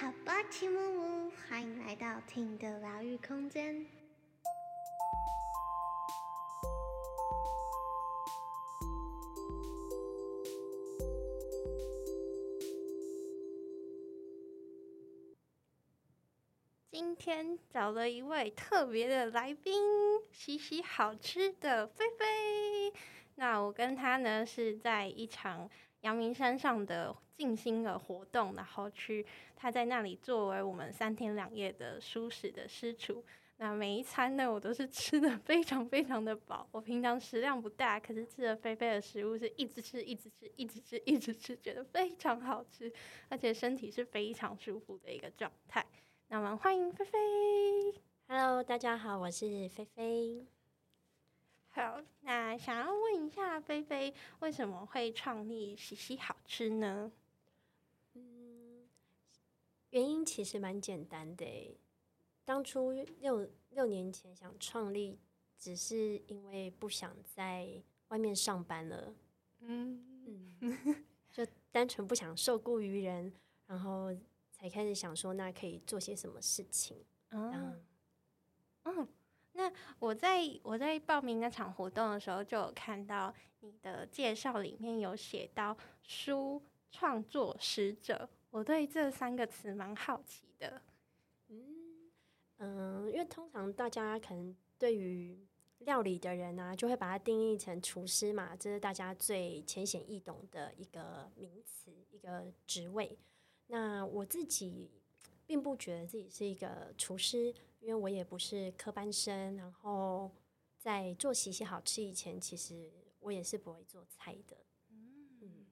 好吧，齐木木，欢迎来到听的疗愈空间。今天找了一位特别的来宾，洗洗好吃的菲菲。那我跟他呢是在一场阳明山上的静心的活动，然后去他在那里作为我们三天两夜的舒适的师厨。那每一餐呢，我都是吃的非常非常的饱。我平常食量不大，可是吃了菲菲的食物是一直吃，一直吃，一直吃，一直吃，觉得非常好吃，而且身体是非常舒服的一个状态。那我们欢迎菲菲。Hello，大家好，我是菲菲。好，那想要问一下菲菲，为什么会创立洗洗好吃呢？嗯，原因其实蛮简单的诶，当初六六年前想创立，只是因为不想在外面上班了，嗯嗯，就单纯不想受雇于人，然后才开始想说，那可以做些什么事情。嗯，那我在我在报名那场活动的时候，就有看到你的介绍里面有写到书创作使者，我对这三个词蛮好奇的。嗯嗯，因为通常大家可能对于料理的人啊，就会把它定义成厨师嘛，这是大家最浅显易懂的一个名词，一个职位。那我自己并不觉得自己是一个厨师，因为我也不是科班生。然后在做洗洗好吃以前，其实我也是不会做菜的。嗯，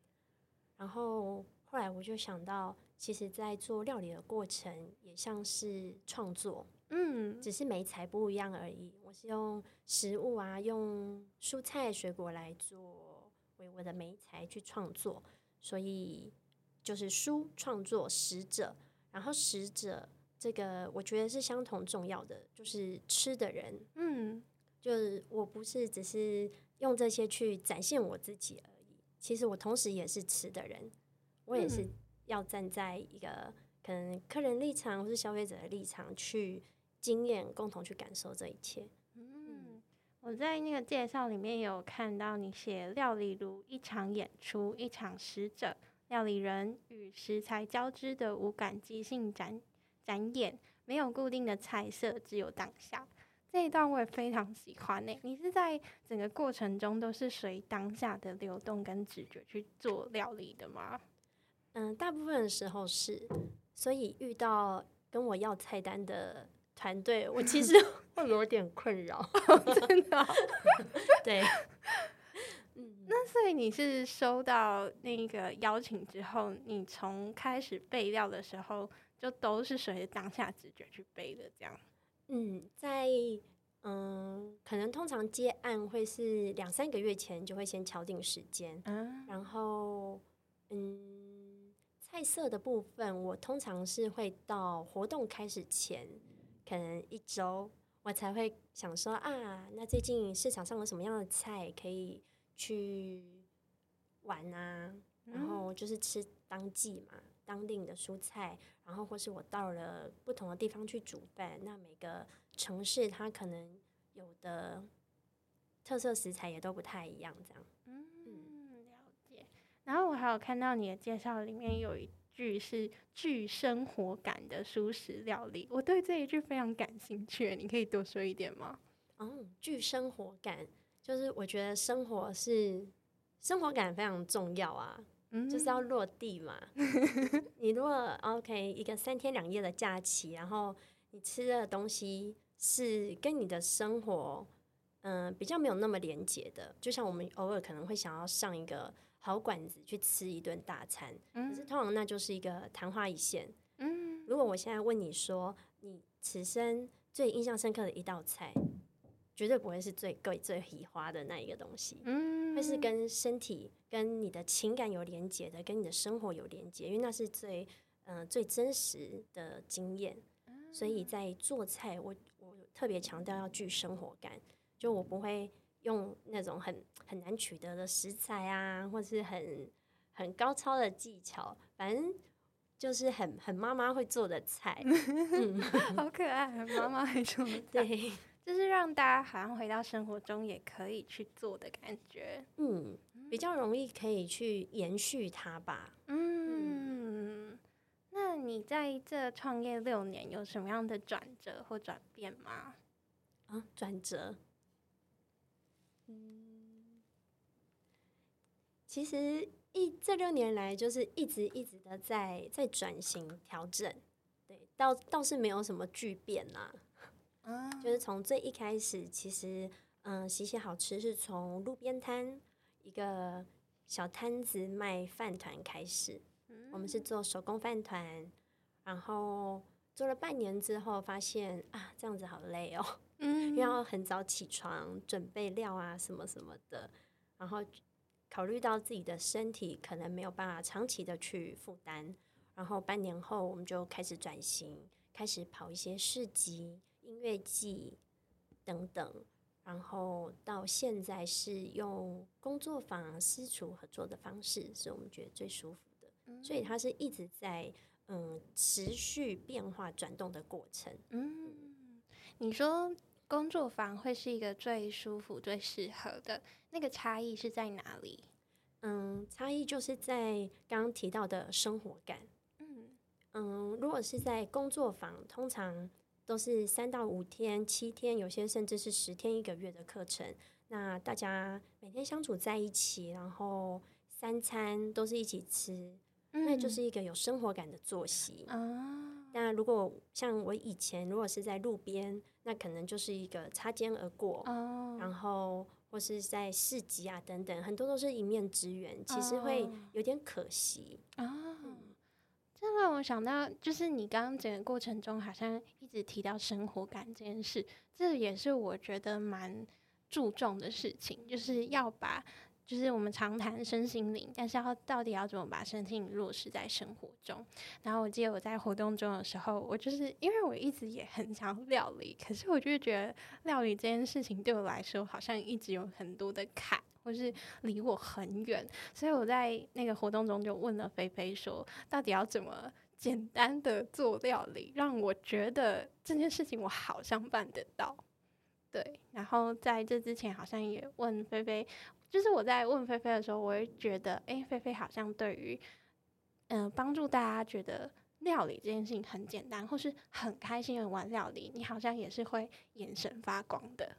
然后后来我就想到，其实，在做料理的过程也像是创作，嗯只是每材不一样而已。我是用食物啊，用蔬菜水果来做为我的美材去创作，所以就是书创作使者，然后使者这个我觉得是相同重要的，就是吃的人，嗯。就是我不是只是用这些去展现我自己而已，其实我同时也是吃的人，我也是嗯。要站在一个可能客人立场或是消费者的立场去经验，共同去感受这一切。嗯，我在那个介绍里面有看到你写料理如一场演出，一场使者，料理人与食材交织的无感即兴展展演，没有固定的菜色，只有当下。这一段我也非常喜欢呢、你是在整个过程中都是随当下的流动跟直觉去做料理的吗？嗯，大部分的时候是，所以遇到跟我要菜单的团队，我其实 会有点困扰。真的哦、对，嗯，那所以你是收到那个邀请之后，你从开始备料的时候，就都是随着当下直觉去背的，这样。嗯，在嗯，可能通常接案会是两三个月前就会先敲定时间，嗯然后嗯，菜色的部分我通常是会到活动开始前，可能一周我才会想说啊，那最近市场上有什么样的菜可以去玩啊，然后就是吃当季嘛，当地的蔬菜，然后或是我到了不同的地方去煮饭，那每个城市它可能有的特色食材也都不太一样，这样。嗯，了解。然后我还有看到你的介绍里面有一句是具生活感的舒适料理，我对这一句非常感兴趣，你可以多说一点吗？嗯，具生活感，就是我觉得生活是生活感非常重要啊，嗯就是要落地嘛。你如果 OK 一个三天两夜的假期，然后你吃的东西是跟你的生活，嗯、比较没有那么连结的，就像我们偶尔可能会想要上一个好馆子去吃一顿大餐，可是嗯。通常那就是一个昙花一现。嗯。如果我现在问你说，你此生最印象深刻的一道菜，绝对不会是最贵、最喜花的那一个东西，嗯，会是跟身体、跟你的情感有连接的，跟你的生活有连接，因为那是最嗯、呃最真实的经验。所以在做菜，我我特别强调要具生活感，就我不会用那种很很难取得的食材啊，或是很很高超的技巧，反正就是很很妈妈会做的菜，好可爱，妈妈会做的菜，对，就是让大家好像回到生活中也可以去做的感觉。嗯，比较容易可以去延续它吧。嗯，那你在这创业六年有什么样的转折或转变吗？啊，转折，嗯，其实一这六年来就是一直一直的在在转型调整，对，倒倒是没有什么巨变啦。啊，就是从最一开始，其实嗯，洗洗好吃是从路边摊一个小摊子卖饭团开始，我们是做手工饭团，然后做了半年之后，发现啊，这样子好累哦。嗯。要很早起床准备料啊什么什么的，然后考虑到自己的身体可能没有办法长期的去负担，然后半年后我们就开始转型，开始跑一些市集、音乐季等等，然后到现在是用工作坊、私厨合作的方式，是我们觉得最舒服的，所以它是一直在嗯持续变化转动的过程。嗯，你说工作坊会是一个最舒服、最适合的那个差异是在哪里？嗯，差异就是在刚刚提到的生活感。嗯嗯，如果是在工作坊，通常都是三到五天、七天，有些甚至是十天、一个月的课程。那大家每天相处在一起，然后三餐都是一起吃，那就是一个有生活感的作息。啊，那如果像我以前，如果是在路边，那可能就是一个擦肩而过，哦，然后或是在市集啊等等，很多都是一面之缘，其实会哦有点可惜。啊，这让我想到，就是你刚刚整个过程中好像一直提到生活感这件事，这也是我觉得蛮注重的事情，就是要把。就是我们常谈身心灵，但是要到底要怎么把身心灵落实在生活中？然后我记得我在活动中的时候，我就是因为我一直也很想料理，可是我就觉得料理这件事情对我来说好像一直有很多的坎，或是离我很远，所以我在那个活动中就问了菲菲说，到底要怎么简单的做料理，让我觉得这件事情我好像办得到。对，然后在这之前好像也问菲菲，就是我在问菲菲的时候，我会觉得，诶，菲菲好像对于，嗯、帮助大家觉得料理这件事情很简单，或是很开心的玩料理，你好像也是会眼神发光的。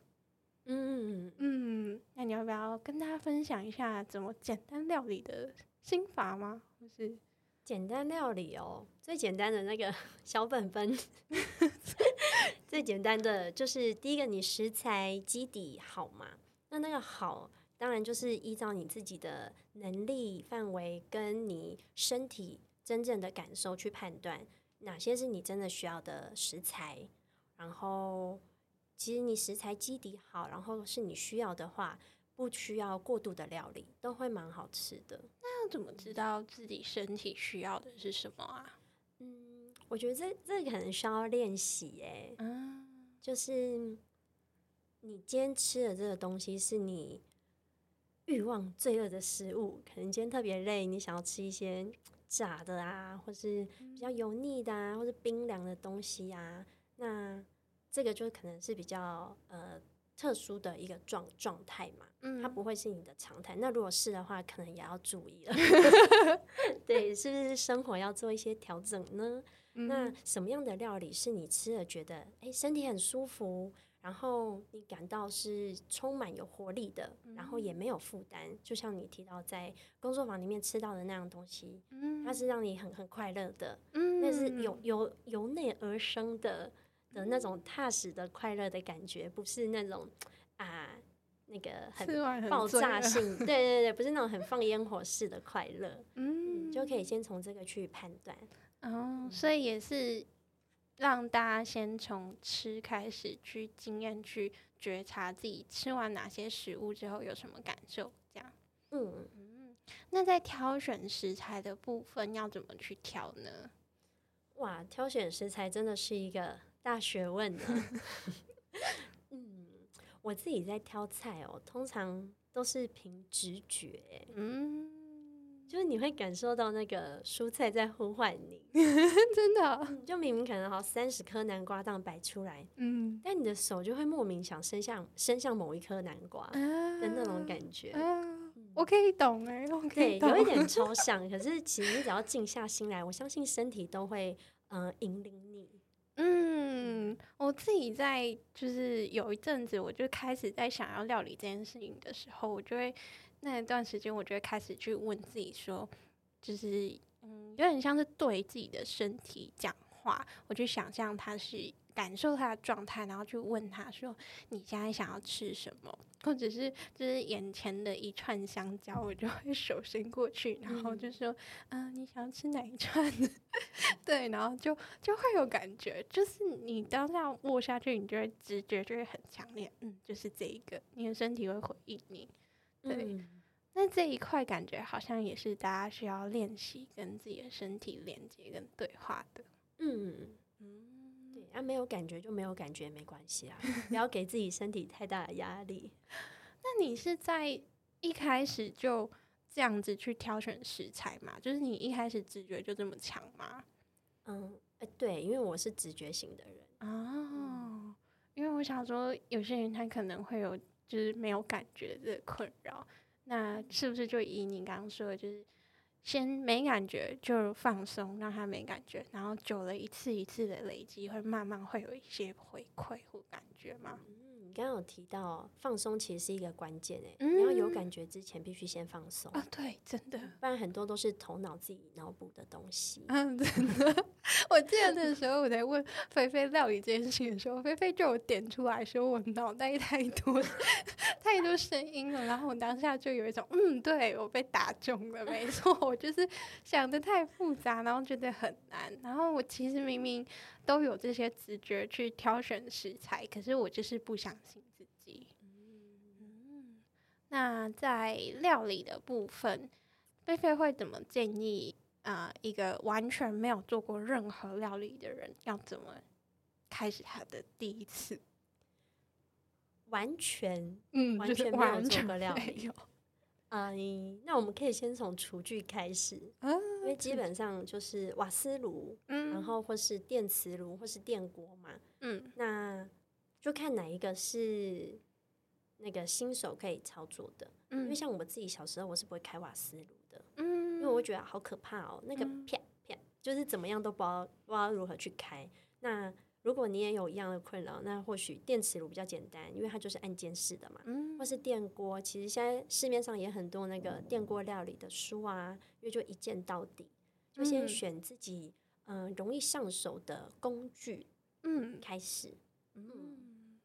嗯，嗯，那你要不要跟大家分享一下怎么简单料理的心法吗？或是简单料理哦，最简单的那个 小本本，最简单的就是第一个，你食材基底好嘛？那那个好，当然就是依照你自己的能力范围跟你身体真正的感受去判断哪些是你真的需要的食材。然后，其实你食材基底好，然后是你需要的话，不需要过度的料理，都会蛮好吃的。那要怎么知道自己身体需要的是什么啊？嗯，我觉得这这个可能需要练习诶，嗯就是你今天吃的这个东西是你欲望罪恶的食物，可能今天特别累，你想要吃一些炸的啊，或是比较油腻的啊，或是冰凉的东西啊，那这个就可能是比较呃特殊的一个状状态嘛。嗯它不会是你的常态。那如果是的话，可能也要注意了。对，是不是生活要做一些调整呢？那什么样的料理是你吃了觉得诶身体很舒服，然后你感到是充满有活力的，然后也没有负担？就像你提到在工作坊里面吃到的那样东西，嗯它是让你很很快乐的，嗯那是由由由内而生的的那种踏实的快乐的感觉，不是那种啊那个很爆炸性，对对对，不是那种很放烟火式的快乐，嗯嗯，就可以先从这个去判断。哦，所以也是让大家先从吃开始去经验，去觉察自己吃完哪些食物之后有什么感受，这样。嗯，嗯，那在挑选食材的部分要怎么去挑呢？哇，挑选食材真的是一个大学问呢。嗯，我自己在挑菜哦，通常都是凭直觉，嗯，就是你会感受到那个蔬菜在呼唤你，真的，就明明可能好三十颗南瓜样摆出来，嗯，但你的手就会莫名想伸向伸向某一颗南瓜的那种感觉。嗯，我可以懂哎，我可以对，有一点 抽象，可是其实你只要静下心来，我相信身体都会呃引领你。嗯，我自己在就是有一阵子，我就开始在想要料理这件事情的时候，我就会。那一段时间，我就会开始去问自己说，就是嗯，有点像是对自己的身体讲话。我就想象它是感受他的状态，然后去问他说：“你现在想要吃什么？”或者是就是眼前的一串香蕉，我就会手伸过去，然后就说：“嗯，你想要吃哪一串？” 对，然后就就会有感觉，就是你当下握下去，你就会直觉就会很强烈，嗯，就是这一个，你的身体会回应你。对，那这一块感觉好像也是大家需要练习跟自己的身体连接跟对话的。嗯啊，没有感觉就没有感觉，没关系啊，不要给自己身体太大的压力。那你是在一开始就这样子去挑选食材吗？就是你一开始直觉就这么强吗？嗯，哎，对，因为我是直觉型的人哦。因为我想说，有些人他可能会有。就是没有感觉的困扰，那是不是就以你刚刚说的，就是先没感觉就放松，让他没感觉，然后久了一次一次的累积，会慢慢会有一些回馈或感觉吗？刚刚有提到放松其实是一个关键诶，你要有感觉之前必须先放松啊，对，真的，不然很多都是头脑自己脑补的东西。嗯，真的。我记得那时候我在问菲菲料理这件事情的时候，菲菲就有点出来说我脑袋太多太多声音了，然后我当下就有一种嗯，对我被打中了，没错，我就是想的太复杂，然后觉得很难，然后我其实明明。都有这些直觉去挑选食材，可是我就是不相信自己。嗯，那在料理的部分，菲菲会怎么建议啊？一个完全没有做过任何料理的人，要怎么开始他的第一次？完全，嗯，完全没有做过料理。嗯，那我们可以先从厨具开始，因为基本上就是瓦斯炉，然后或是电磁炉或是电锅嘛，嗯，那就看哪一个是那个新手可以操作的，嗯，因为像我自己小时候我是不会开瓦斯炉的，嗯，因为我觉得好可怕哦，那个啪啪就是怎么样都不知道不知道如何去开，那。如果你也有一样的困扰，那或许电磁炉比较简单，因为它就是按键式的嘛。嗯。或是电锅，其实现在市面上也很多那个电锅料理的书啊，因为就一键到底，就先选自己嗯容易上手的工具，嗯，开始。嗯。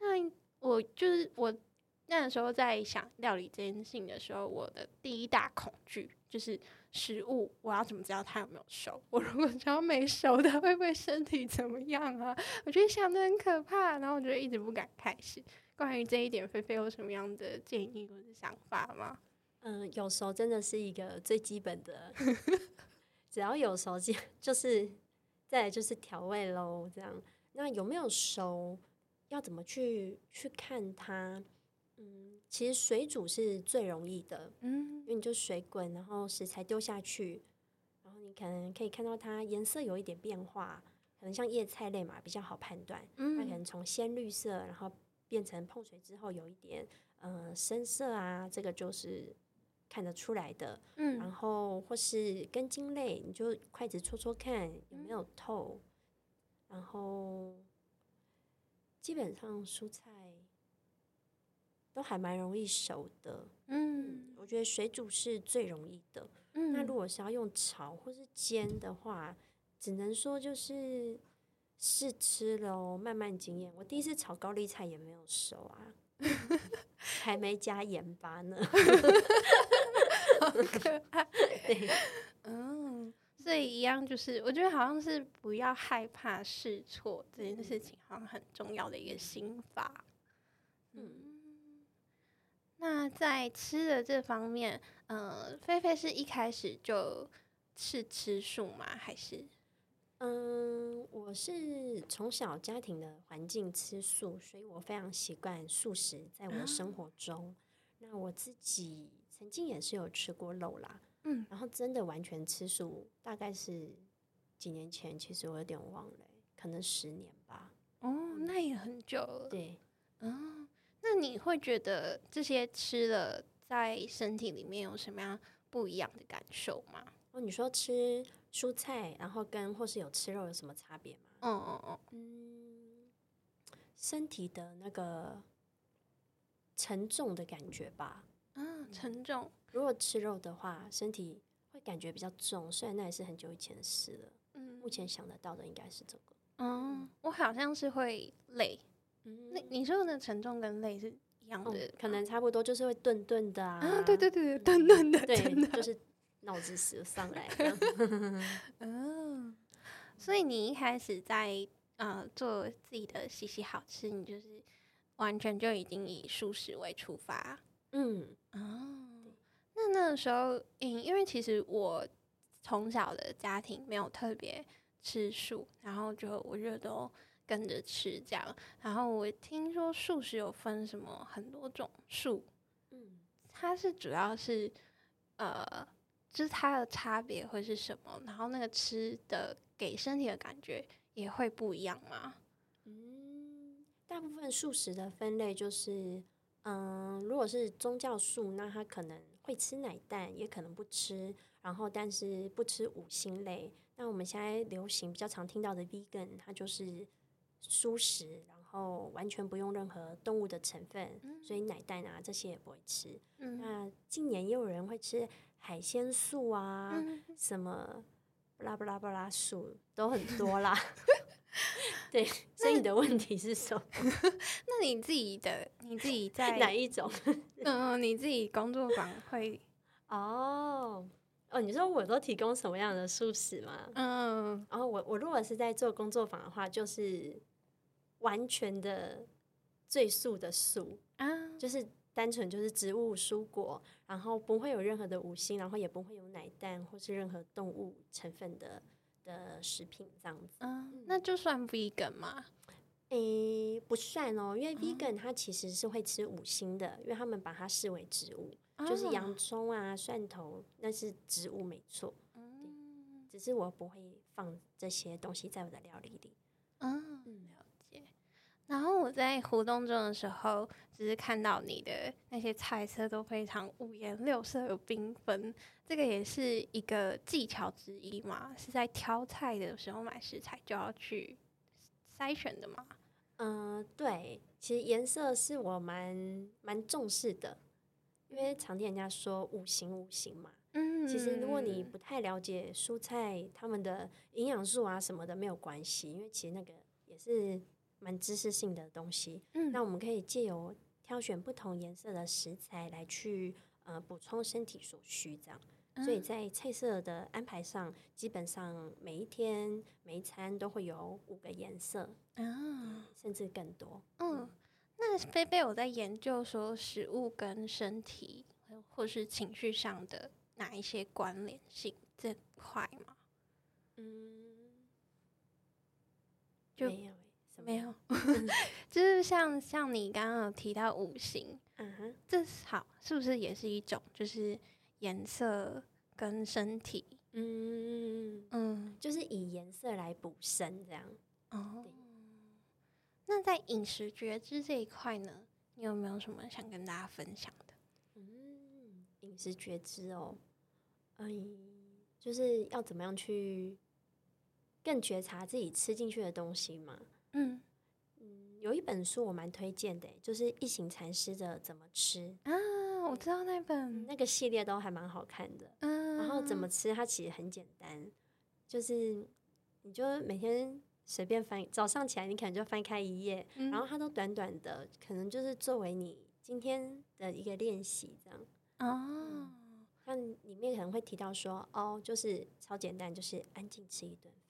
那我就是我那时候在想料理这件事情的时候，我的第一大恐惧就是。食物，我要怎么知道它有没有熟？我如果只要没熟的，会不会身体怎么样啊？我觉得想的很可怕，然后我就一直不敢开始。关于这一点，菲菲有什么样的建议或者想法吗？嗯，有熟真的是一个最基本的，只要有熟就 就是再来就是调味喽。这样，那有没有熟，要怎么去去看它？嗯。其实水煮是最容易的，嗯，因为你就水滚，然后食材丢下去，然后你可能可以看到它颜色有一点变化，可能像叶菜类嘛比较好判断，嗯，它可能从鲜绿色，然后变成碰水之后有一点呃深色啊，这个就是看得出来的，嗯，然后或是根茎类，你就筷子戳戳看有没有透，然后基本上蔬菜。都还蛮容易熟的，嗯，我觉得水煮是最容易的。嗯，那如果是要用炒或是煎的话，只能说就是试吃喽，慢慢经验。我第一次炒高丽菜也没有熟啊，还没加盐巴呢。对，嗯，所以一样就是，我觉得好像是不要害怕试错这件事情，好像很重要的一个心法。嗯。那在吃的这方面，嗯，菲菲是一开始就是吃素吗？还是？嗯，我是从小家庭的环境吃素，所以我非常习惯素食在我的生活中。那我自己曾经也是有吃过肉啦，嗯，然后真的完全吃素，大概是几年前，其实我有点忘了，可能十年吧。哦，那也很久了。对，哦，那你会觉得这些吃了在身体里面有什么样不一样的感受吗？哦，你说吃蔬菜，然后跟或是有吃肉有什么差别吗？嗯嗯嗯，嗯，身体的那个沉重的感觉吧。嗯，沉重。如果吃肉的话，身体会感觉比较重，虽然那也是很久以前的事了。嗯目前想得到的应该是这个。嗯，我好像是会累。嗯那你说的沉重跟累是一样的可能差不多，就是会顿顿的啊。啊，对对对对，等等的，对就是脑子死上来。嗯，所以你一开始在呃做自己的西西好吃，你就是完全就已经以素食为出发嗯哦。那那个时候，嗯，因为其实我从小的家庭没有特别吃素，然后就我觉得都跟着吃这样。然后我听说素食有分什么很多种素，嗯，它是主要是呃，就是它的差别会是什么？然后那个吃的给身体的感觉也会不一样吗？嗯，大部分素食的分类就是，嗯，如果是宗教素，那它可能会吃奶蛋，也可能不吃，然后但是不吃五星类。那我们现在流行比较常听到的 vegan，它就是素食，然后完全不用任何动物的成分，所以奶蛋啊这些也不会吃。嗯那近年也有人会吃海鲜素啊，嗯什么巴拉布拉布拉素都很多啦。对，所以你的问题是什么？那你自己的你自己 在哪一种？嗯、你自己工作坊会哦哦，你说我都提供什么样的素食吗？嗯然后我我如果是在做工作坊的话，就是完全的最素的素，啊就是单纯就是植物蔬果，然后不会有任何的五星，然后也不会有奶蛋或是任何动物成分的的食品这样子。嗯，那就算 vegan 吗？诶，不算哦，因为 vegan 它其实是会吃五星的，因为他们把它视为植物，就是啊洋葱啊、蒜头那是植物没错，嗯只是我不会放这些东西在我的料理里。嗯。然后我在活动中的时候，只是看到你的那些菜色都非常五颜六色、有缤纷，这个也是一个技巧之一嘛？是在挑菜的时候买食材就要去筛选的嘛？嗯、对，其实颜色是我蛮蛮重视的，因为常听人家说五行五行嘛。嗯其实如果你不太了解蔬菜它们的营养素啊什么的，没有关系，因为其实那个也是蛮知识性的东西。嗯那我们可以借由挑选不同颜色的食材来去呃补充身体所需，这样。所以嗯在菜色的安排上，基本上每一天每一餐都会有五个颜色，啊甚至更多。嗯，那菲菲有在研究说食物跟身体呃或是情绪上的哪一些关联性这块吗？嗯，就没有没有，就是像像你刚刚有提到五行，嗯哼，这好是不是也是一种就是颜色跟身体？嗯，嗯就是以颜色来补身这样。哦，那在饮食觉知这一块呢，你有没有什么想跟大家分享的？嗯，饮食觉知哦，嗯，就是要怎么样去更觉察自己吃进去的东西嘛。嗯嗯，有一本书我蛮推荐的，就是一行禅师的《怎么吃》，啊，我知道那本，那个系列都还蛮好看的。嗯，然后怎么吃，它其实很简单，就是你就每天随便翻，早上起来你可能就翻开一页，嗯，然后它都短短的，可能就是作为你今天的一个练习这样。哦，那里面可能会提到说，哦，就是超简单，就是安静吃一顿饭。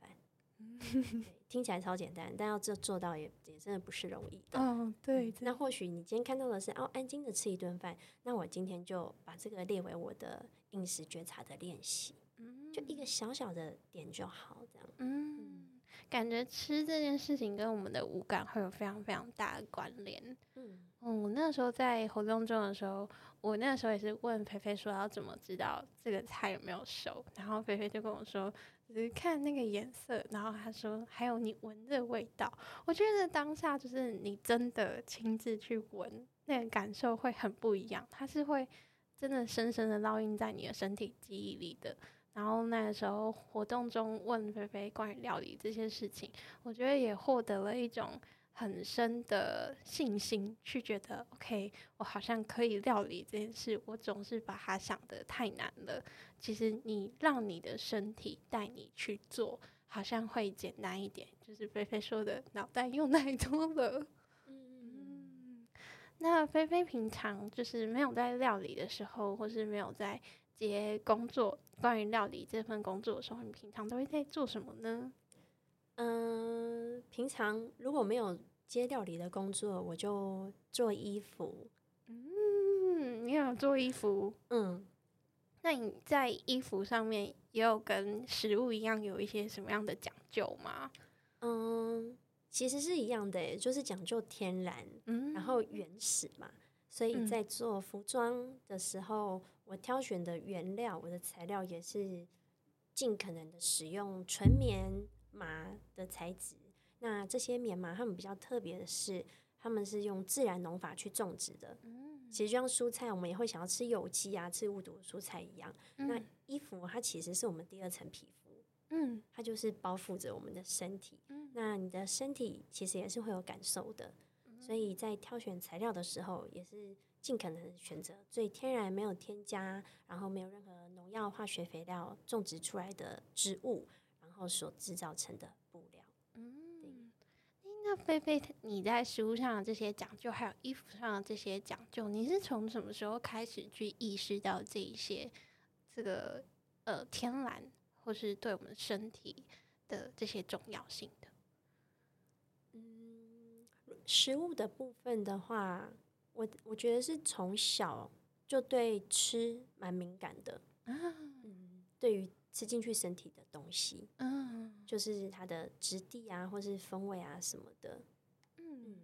对 听起来超简单，但要做做到也也真的不是容易的。哦，对，那或许你今天看到的是哦，安静的吃一顿饭，那我今天就把这个列为我的饮食觉察的练习，嗯就一个小小的点就好，这样。嗯，感觉吃这件事情跟我们的五感会有非常非常大的关联。嗯嗯，我那时候在活动中的时候，我那时候也是问菲菲说要怎么知道这个菜有没有熟，然后菲菲就跟我说，只是看那个颜色，然后他说还有你闻的味道。我觉得当下就是你真的亲自去闻，那个感受会很不一样，它是会真的深深的烙印在你的身体记忆里的。然后那个时候活动中问菲菲关于料理这些事情，我觉得也获得了一种。很深的信心，去觉得 OK，我好像可以料理这件事。我总是把它想得太难了。其实你让你的身体带你去做，好像会简单一点。就是菲菲说的，脑袋用太多了。嗯，那菲菲平常就是没有在料理的时候，或是没有在接工作，关于料理这份工作的时候，你平常都会在做什么呢？嗯，平常如果没有接料理的工作，我就做衣服。嗯，你想做衣服？嗯，那你在衣服上面也有跟食物一样有一些什么样的讲究吗？嗯，其实是一样的，就是讲究天然，嗯，然后原始嘛。所以在做服装的时候，我挑选的原料，我的材料也是尽可能的使用纯棉。麻的材质，那这些棉麻，它们比较特别的是，他们是用自然农法去种植的。嗯，其实就像蔬菜，我们也会想要吃有机啊，吃无毒的蔬菜一样。那衣服它其实是我们第二层皮肤，嗯，它就是包覆着我们的身体。嗯，那你的身体其实也是会有感受的，所以在挑选材料的时候，也是尽可能选择最天然、没有添加，然后没有任何农药、化学肥料种植出来的植物。然后所制造成的那菲菲，你在食物上的这些讲究，还有衣服上的这些讲究，你是从什么时候开始去意识到这一些这个呃天然，或是对我们身体的这些重要性的？嗯，食物的部分的话，我我觉得是从小就对吃蛮敏感的啊，嗯，对于。吃进去身体的东西，嗯，就是它的质地啊，或是风味啊什么的，嗯，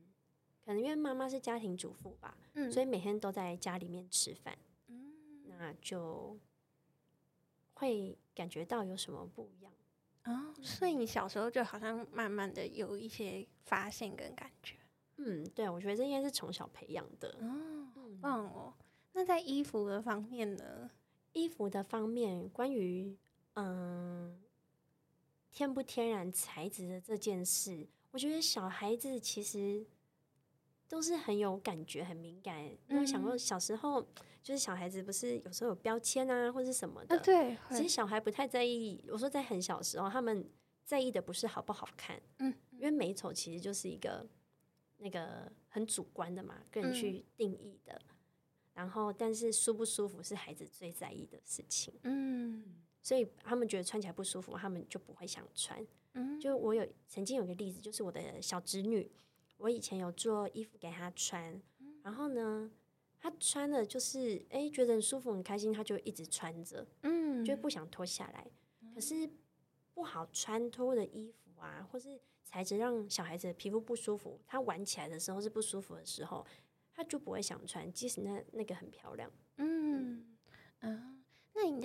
可能因为妈妈是家庭主妇吧，嗯，所以每天都在家里面吃饭，嗯，那就会感觉到有什么不一样哦。所以你小时候就好像慢慢的有一些发现跟感觉，嗯，对，我觉得这应该是从小培养的哦，好棒哦。那在衣服的方面呢？衣服的方面，关于嗯，天不天然材质的这件事，我觉得小孩子其实都是很有感觉、很敏感。因为想过小时候，就是小孩子不是有时候有标签啊，或者什么的。对，其实小孩不太在意。我说在很小时候，他们在意的不是好不好看，嗯，因为美丑其实就是一个那个很主观的嘛，个人去定义的。然后，但是舒不舒服是孩子最在意的事情，嗯。所以他们觉得穿起来不舒服，他们就不会想穿。嗯，就我有曾经有个例子，就是我的小侄女，我以前有做衣服给她穿，然后呢，她穿的就是哎觉得很舒服很开心，她就一直穿着，嗯，就不想脱下来。可是不好穿脱的衣服啊，或是材质让小孩子的皮肤不舒服，她玩起来的时候是不舒服的时候，她就不会想穿，即使那那个很漂亮。嗯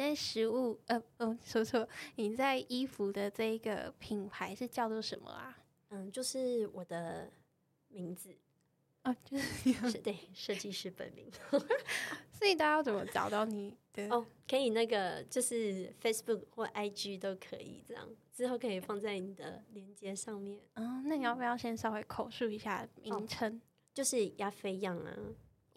在食物呃呃说错，你在衣服的这一个品牌是叫做什么啊？嗯，就是我的名字啊，就是 对设计师本名。所以大家要怎么找到你的？哦，可以那个就是 Facebook 或 IG 都可以，这样之后可以放在你的链接上面。嗯，那你要不要先稍微口述一下名称？就是亚飞样啊。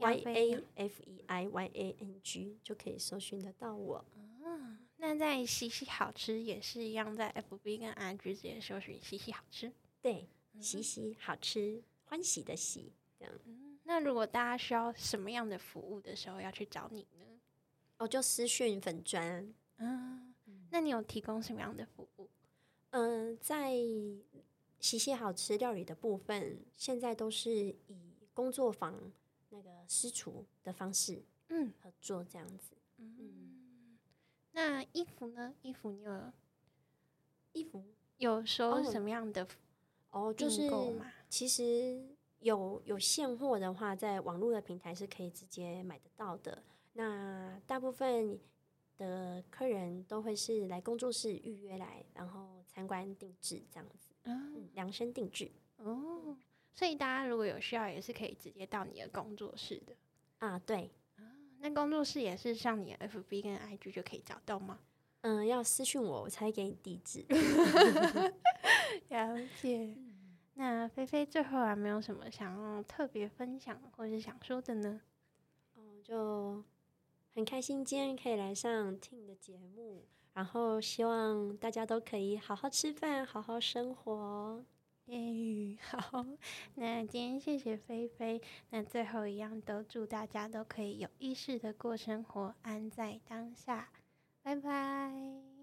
Y A F E I Y A N G 就可以搜寻得到我。嗯，那在西西好吃也是一样，在 F B 跟 I G 直接搜寻西西好吃。对，西西好吃，欢喜的喜。这样。嗯，那如果大家需要什么样的服务的时候，要去找你呢？哦，就私讯粉砖。嗯，那你有提供什么样的服务？嗯，在西西好吃料理的部分，现在都是以工作坊。那个私厨的方式，嗯，合作这样子，嗯，那衣服呢？衣服你有衣服，有收什么样的哦，就是？其实有有现货的话，在网络的平台是可以直接买得到的。那大部分的客人都会是来工作室预约来，然后参观定制这样子，嗯，量身定制。哦，所以大家如果有需要，也是可以直接到你的工作室的啊。对，那工作室也是上你的 FB 跟 IG 就可以找到吗？嗯，要私讯我，我才给你地址。了解。那菲菲最后还没有什么想要特别分享或是想说的呢？哦，就很开心今天可以来上听的节目，然后希望大家都可以好好吃饭，好好生活。耶，好。那今天谢谢菲菲。那最后一样，都祝大家都可以有意识的过生活，安在当下。拜拜。